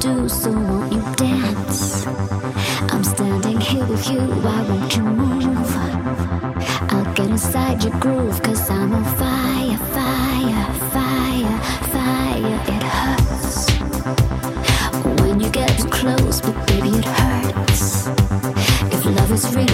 do, so won't you dance? I'm standing here with you, why won't you move? I'll get inside your groove, cause I'm on fire, fire, fire, fire. It hurts when you get close, but baby, it hurts. If love is real,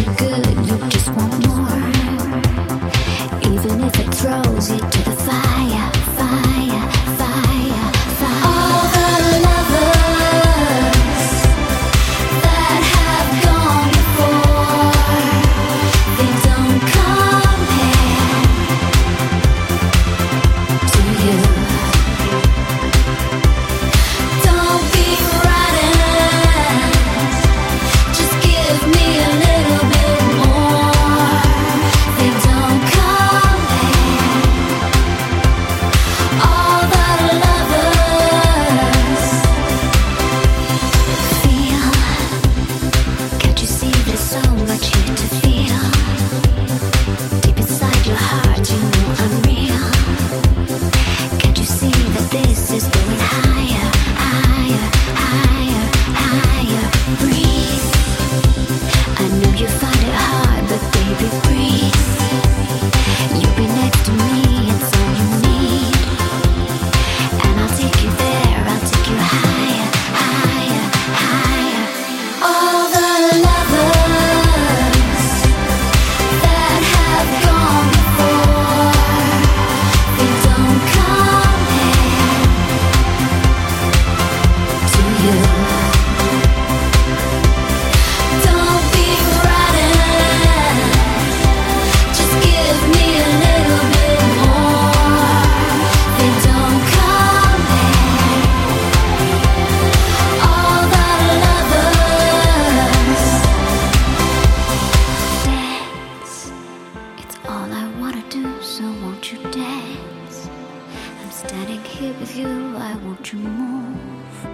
here with you, I want to move.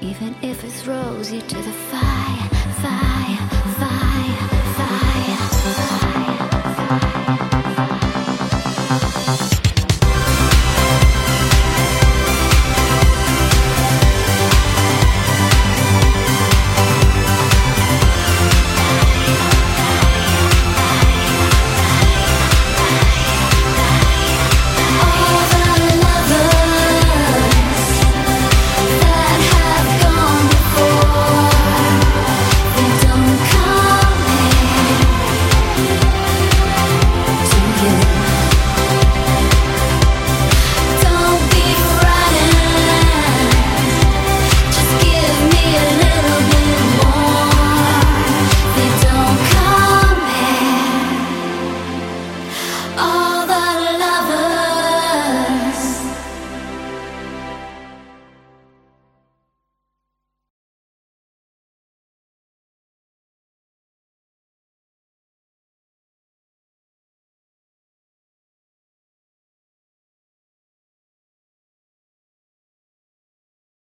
Even if it throws you to the fire, fire, fire, fire, fire, fire.